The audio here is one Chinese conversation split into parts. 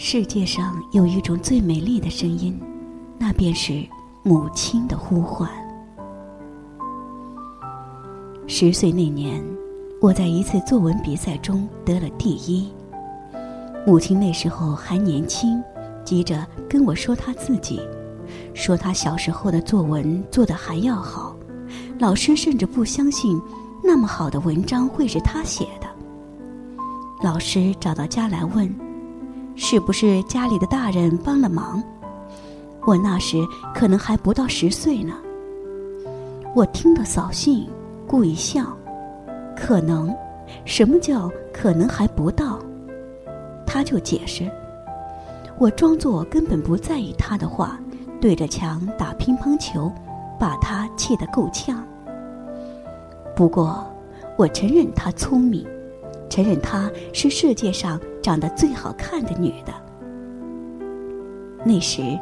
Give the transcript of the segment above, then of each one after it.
世界上有一种最美丽的声音，那便是母亲的呼唤。十岁那年，我在一次作文比赛中得了第一。母亲那时候还年轻，急着跟我说她自己，说她小时候的作文做得还要好，老师甚至不相信那么好的文章会是她写的。老师找到家来问。是不是家里的大人帮了忙？我那时可能还不到十岁呢。我听得扫兴，故意笑。可能？什么叫可能还不到？他就解释。我装作根本不在意他的话，对着墙打乒乓球，把他气得够呛。不过，我承认他聪明。承认他是世界上长得最好看的女的。那时，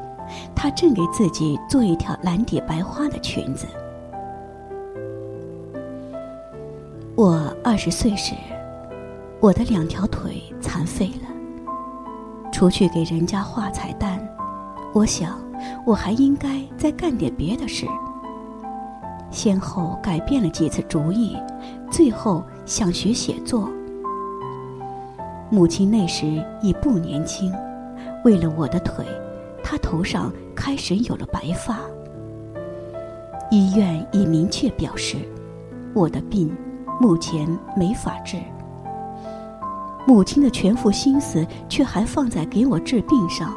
她正给自己做一条蓝底白花的裙子。我二十岁时，我的两条腿残废了。除去给人家画彩蛋，我想我还应该再干点别的事。先后改变了几次主意，最后想学写作。母亲那时已不年轻，为了我的腿，她头上开始有了白发。医院已明确表示，我的病目前没法治。母亲的全副心思却还放在给我治病上，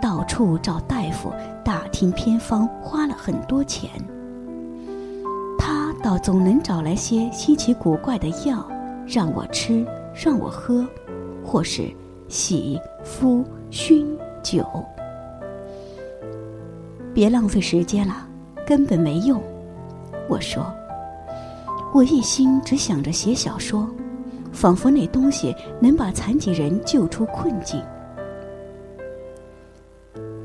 到处找大夫，打听偏方，花了很多钱。他倒总能找来些稀奇古怪的药，让我吃，让我喝。或是洗、敷、熏、酒，别浪费时间了，根本没用。我说，我一心只想着写小说，仿佛那东西能把残疾人救出困境。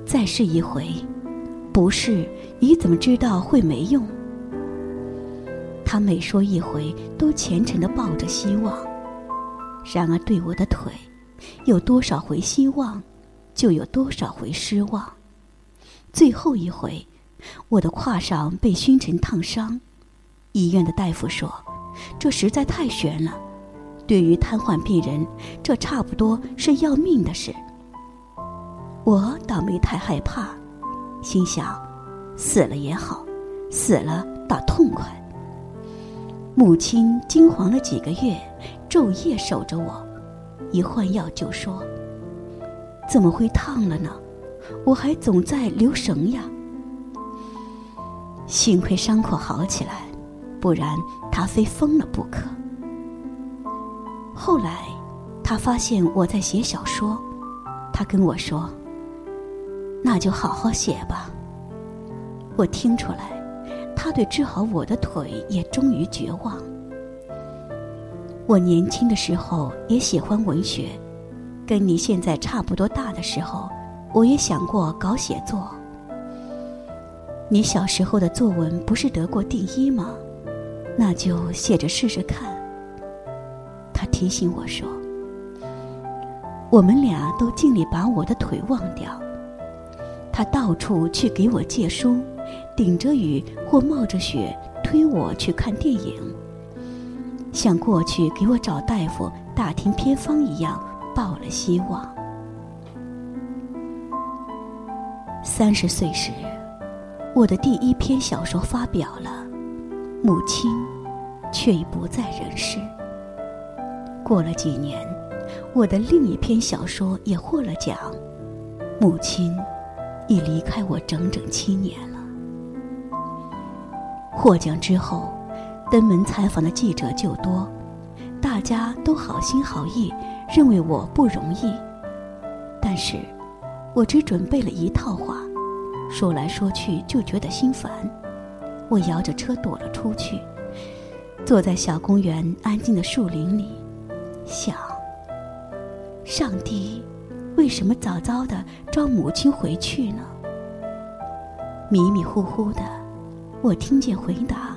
再试一回，不是你怎么知道会没用？他每说一回，都虔诚的抱着希望。然而，对我的，有多少回希望，就有多少回失望。最后一回，我的胯上被熏成烫伤，医院的大夫说，这实在太悬了。对于瘫痪病人，这差不多是要命的事。我倒没太害怕，心想，死了也好，死了倒痛快。母亲惊惶了几个月。昼夜守着我，一换药就说：“怎么会烫了呢？我还总在留神呀。”幸亏伤口好起来，不然他非疯了不可。后来，他发现我在写小说，他跟我说：“那就好好写吧。”我听出来，他对治好我的腿也终于绝望。我年轻的时候也喜欢文学，跟你现在差不多大的时候，我也想过搞写作。你小时候的作文不是得过第一吗？那就写着试试看。他提醒我说：“我们俩都尽力把我的腿忘掉。”他到处去给我借书，顶着雨或冒着雪推我去看电影。像过去给我找大夫、打听偏方一样，抱了希望。三十岁时，我的第一篇小说发表了，母亲却已不在人世。过了几年，我的另一篇小说也获了奖，母亲已离开我整整七年了。获奖之后。登门采访的记者就多，大家都好心好意，认为我不容易。但是，我只准备了一套话，说来说去就觉得心烦。我摇着车躲了出去，坐在小公园安静的树林里，想：上帝为什么早早的招母亲回去呢？迷迷糊糊的，我听见回答。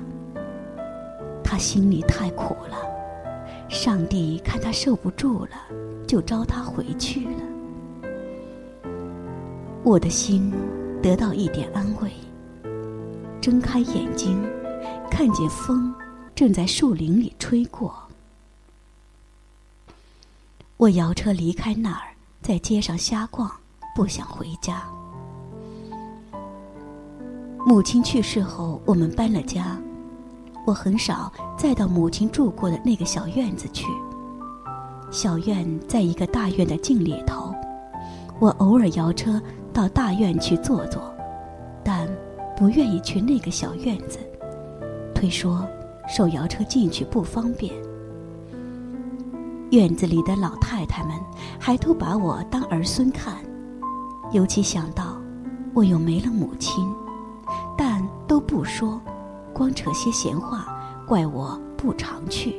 心里太苦了，上帝看他受不住了，就召他回去了。我的心得到一点安慰。睁开眼睛，看见风正在树林里吹过。我摇车离开那儿，在街上瞎逛，不想回家。母亲去世后，我们搬了家，我很少再到母亲住过的那个小院子去。小院在一个大院的镜里头，我偶尔摇车到大院去坐坐，但不愿意去那个小院子，推说手摇车进去不方便。院子里的老太太们还都把我当儿孙看，尤其想到我又没了母亲，但都不说，光扯些闲话，怪我不常去。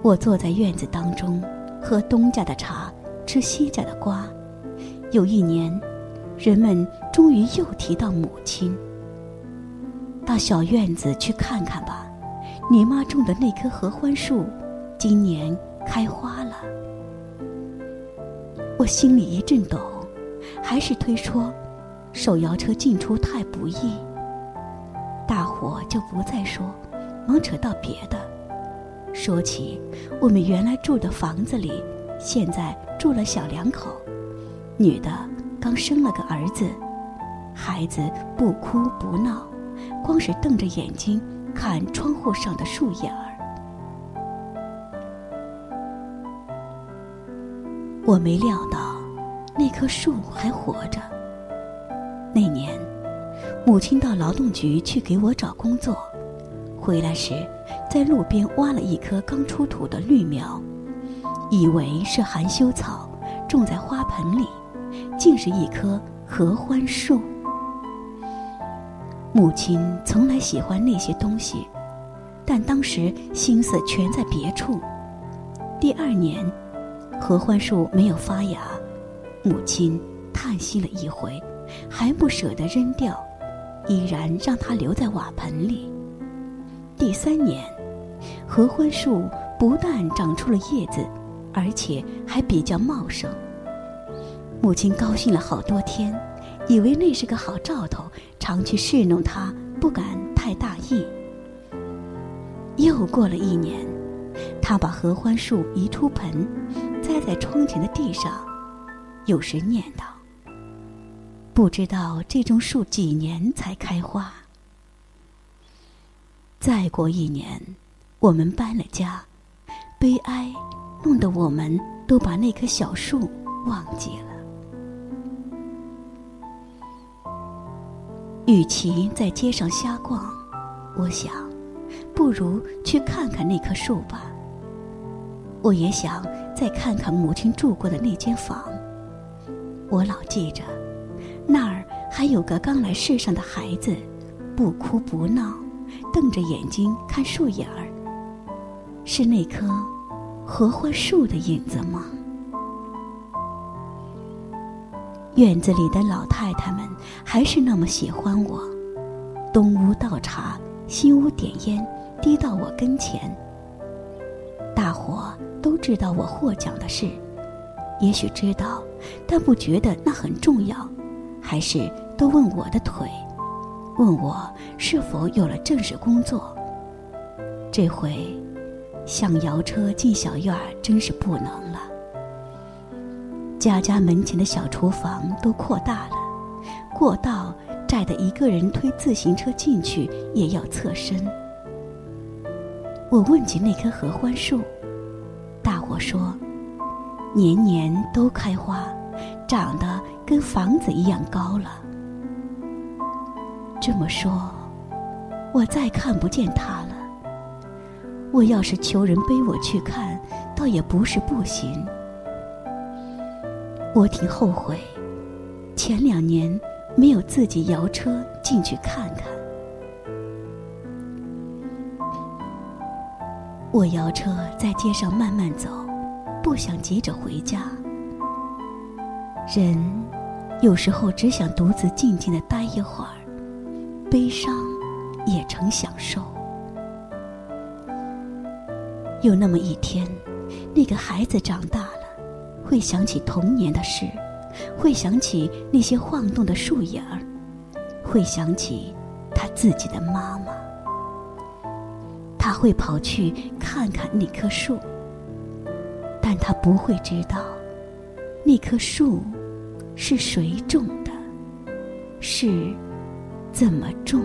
我坐在院子当中，喝东家的茶，吃西家的瓜。有一年，人们终于又提到母亲。到小院子去看看吧，你妈种的那棵合欢树，今年开花了。我心里一阵抖，还是推说，手摇车进出太不易。我就不再说，忙扯到别的。说起我们原来住的房子里，现在住了小两口，女的刚生了个儿子，孩子不哭不闹，光是瞪着眼睛看窗户上的树叶儿。我没料到那棵树还活着。那年，母亲到劳动局去给我找工作，回来时。在路边挖了一棵刚出土的绿苗，以为是含羞草，种在花盆里，竟是一棵合欢树。母亲从来喜欢那些东西，但当时心思全在别处。第二年，合欢树没有发芽，母亲叹息了一回，还不舍得扔掉，依然让它留在瓦盆里。第三年。合欢树不但长出了叶子，而且还比较茂盛。母亲高兴了好多天，以为那是个好兆头，常去侍弄它，不敢太大意。又过了一年，他把合欢树移出盆，栽在窗前的地上，有时念叨：“不知道这种树几年才开花。”再过一年。我们搬了家，悲哀弄得我们都把那棵小树忘记了。与其在街上瞎逛，我想，不如去看看那棵树吧。我也想再看看母亲住过的那间房。我老记着，那儿还有个刚来世上的孩子，不哭不闹，瞪着眼睛看树影儿。是那棵合欢树的影子吗？院子里的老太太们还是那么喜欢我，东屋倒茶，西屋点烟，递到我跟前。大伙都知道我获奖的事，也许知道，但不觉得那很重要，还是都问我的腿，问我是否有了正式工作。这回。想摇车进小院儿，真是不能了。家家门前的小厨房都扩大了，过道窄的一个人推自行车进去也要侧身。我问起那棵合欢树，大伙说，年年都开花，长得跟房子一样高了。这么说，我再看不见它了。我要是求人背我去看，倒也不是不行。我挺后悔，前两年没有自己摇车进去看看。我摇车在街上慢慢走，不想急着回家。人有时候只想独自静静的待一会儿，悲伤也成享受。有那么一天，那个孩子长大了，会想起童年的事，会想起那些晃动的树影儿，会想起他自己的妈妈。他会跑去看看那棵树，但他不会知道，那棵树是谁种的，是怎么种。